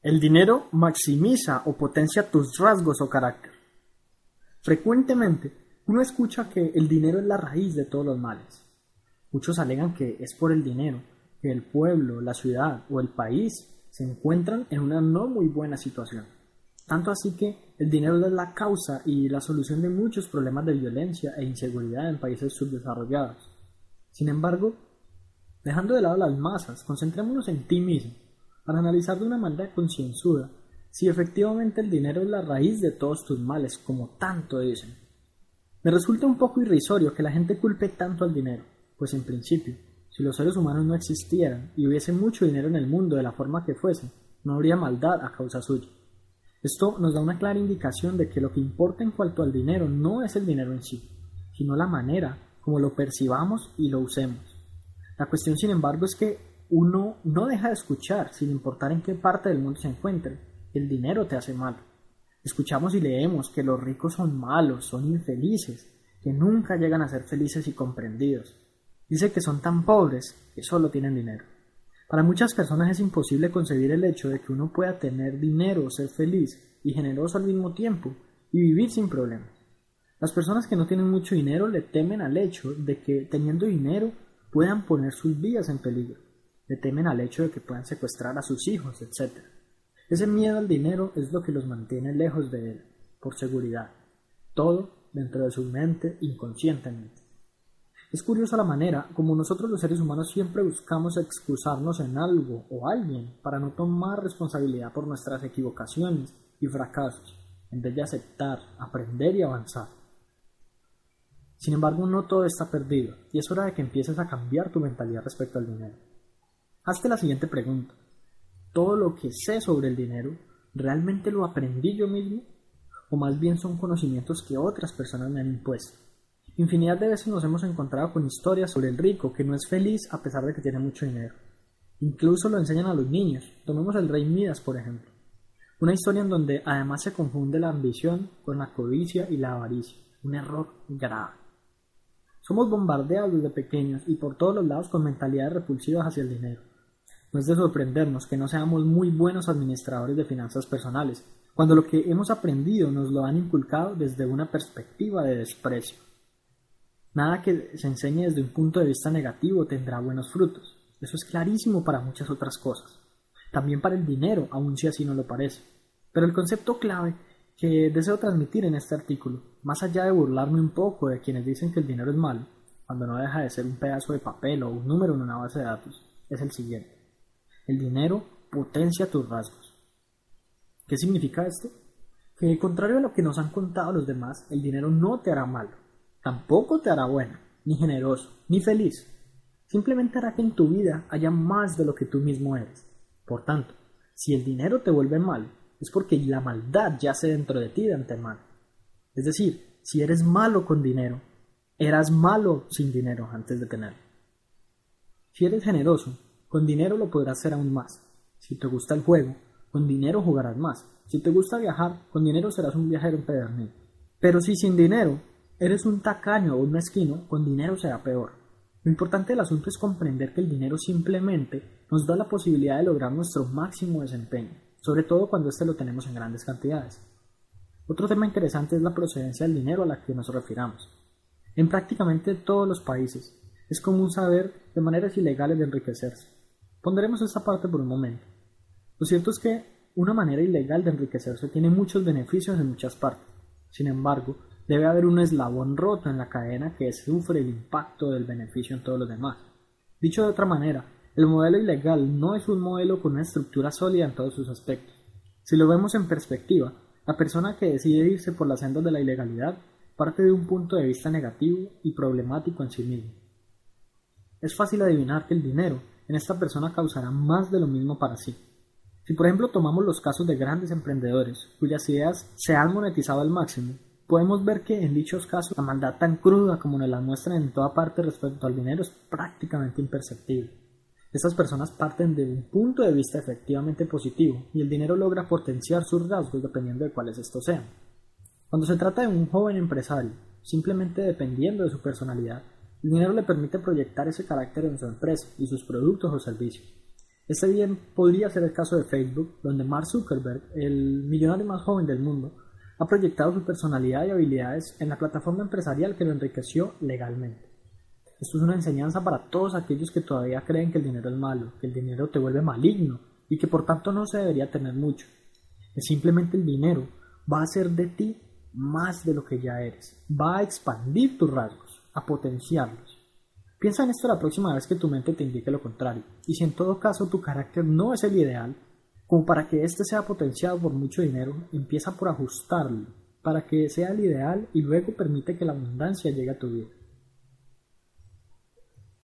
El dinero maximiza o potencia tus rasgos o carácter. Frecuentemente, uno escucha que el dinero es la raíz de todos los males. Muchos alegan que es por el dinero que el pueblo, la ciudad o el país se encuentran en una no muy buena situación. Tanto así que el dinero es la causa y la solución de muchos problemas de violencia e inseguridad en países subdesarrollados. Sin embargo, dejando de lado las masas, concentrémonos en ti mismo para analizar de una manera concienzuda si efectivamente el dinero es la raíz de todos tus males, como tanto dicen. Me resulta un poco irrisorio que la gente culpe tanto al dinero, pues en principio, si los seres humanos no existieran y hubiese mucho dinero en el mundo de la forma que fuese, no habría maldad a causa suya. Esto nos da una clara indicación de que lo que importa en cuanto al dinero no es el dinero en sí, sino la manera como lo percibamos y lo usemos. La cuestión, sin embargo, es que uno no deja de escuchar sin importar en qué parte del mundo se encuentre. El dinero te hace mal. Escuchamos y leemos que los ricos son malos, son infelices, que nunca llegan a ser felices y comprendidos. Dice que son tan pobres que solo tienen dinero. Para muchas personas es imposible concebir el hecho de que uno pueda tener dinero, ser feliz y generoso al mismo tiempo y vivir sin problemas. Las personas que no tienen mucho dinero le temen al hecho de que teniendo dinero puedan poner sus vidas en peligro le temen al hecho de que puedan secuestrar a sus hijos, etc. Ese miedo al dinero es lo que los mantiene lejos de él, por seguridad. Todo dentro de su mente inconscientemente. Es curiosa la manera como nosotros los seres humanos siempre buscamos excusarnos en algo o alguien para no tomar responsabilidad por nuestras equivocaciones y fracasos, en vez de aceptar, aprender y avanzar. Sin embargo, no todo está perdido, y es hora de que empieces a cambiar tu mentalidad respecto al dinero. Hazte la siguiente pregunta. ¿Todo lo que sé sobre el dinero realmente lo aprendí yo mismo? ¿O más bien son conocimientos que otras personas me han impuesto? Infinidad de veces nos hemos encontrado con historias sobre el rico que no es feliz a pesar de que tiene mucho dinero. Incluso lo enseñan a los niños. Tomemos el rey Midas, por ejemplo. Una historia en donde además se confunde la ambición con la codicia y la avaricia. Un error grave. Somos bombardeados desde pequeños y por todos los lados con mentalidades repulsivas hacia el dinero. No es de sorprendernos que no seamos muy buenos administradores de finanzas personales, cuando lo que hemos aprendido nos lo han inculcado desde una perspectiva de desprecio. Nada que se enseñe desde un punto de vista negativo tendrá buenos frutos. Eso es clarísimo para muchas otras cosas. También para el dinero, aun si así no lo parece. Pero el concepto clave que deseo transmitir en este artículo, más allá de burlarme un poco de quienes dicen que el dinero es malo, cuando no deja de ser un pedazo de papel o un número en una base de datos, es el siguiente. El dinero potencia tus rasgos. ¿Qué significa esto? Que contrario a lo que nos han contado los demás, el dinero no te hará malo, tampoco te hará bueno, ni generoso, ni feliz. Simplemente hará que en tu vida haya más de lo que tú mismo eres. Por tanto, si el dinero te vuelve mal, es porque la maldad yace dentro de ti de antemano. Es decir, si eres malo con dinero, eras malo sin dinero antes de tenerlo. Si eres generoso, con dinero lo podrás hacer aún más. Si te gusta el juego, con dinero jugarás más. Si te gusta viajar, con dinero serás un viajero empedernido. Pero si sin dinero eres un tacaño o un mezquino, con dinero será peor. Lo importante del asunto es comprender que el dinero simplemente nos da la posibilidad de lograr nuestro máximo desempeño, sobre todo cuando éste lo tenemos en grandes cantidades. Otro tema interesante es la procedencia del dinero a la que nos refiramos. En prácticamente todos los países es común saber de maneras ilegales de enriquecerse. Pondremos esta parte por un momento. Lo cierto es que una manera ilegal de enriquecerse tiene muchos beneficios en muchas partes. Sin embargo, debe haber un eslabón roto en la cadena que sufre el impacto del beneficio en todos los demás. Dicho de otra manera, el modelo ilegal no es un modelo con una estructura sólida en todos sus aspectos. Si lo vemos en perspectiva, la persona que decide irse por las sendas de la ilegalidad parte de un punto de vista negativo y problemático en sí mismo. Es fácil adivinar que el dinero en esta persona causará más de lo mismo para sí. Si por ejemplo tomamos los casos de grandes emprendedores cuyas ideas se han monetizado al máximo, podemos ver que en dichos casos la maldad tan cruda como nos la muestran en toda parte respecto al dinero es prácticamente imperceptible. Estas personas parten de un punto de vista efectivamente positivo y el dinero logra potenciar sus rasgos dependiendo de cuáles estos sean. Cuando se trata de un joven empresario, simplemente dependiendo de su personalidad, el dinero le permite proyectar ese carácter en su empresa y sus productos o servicios. Este bien podría ser el caso de Facebook, donde Mark Zuckerberg, el millonario más joven del mundo, ha proyectado su personalidad y habilidades en la plataforma empresarial que lo enriqueció legalmente. Esto es una enseñanza para todos aquellos que todavía creen que el dinero es malo, que el dinero te vuelve maligno y que por tanto no se debería tener mucho. Es simplemente el dinero va a hacer de ti más de lo que ya eres, va a expandir tus rasgos, a potenciarlos. Piensa en esto la próxima vez que tu mente te indique lo contrario, y si en todo caso tu carácter no es el ideal, como para que éste sea potenciado por mucho dinero, empieza por ajustarlo, para que sea el ideal y luego permite que la abundancia llegue a tu vida.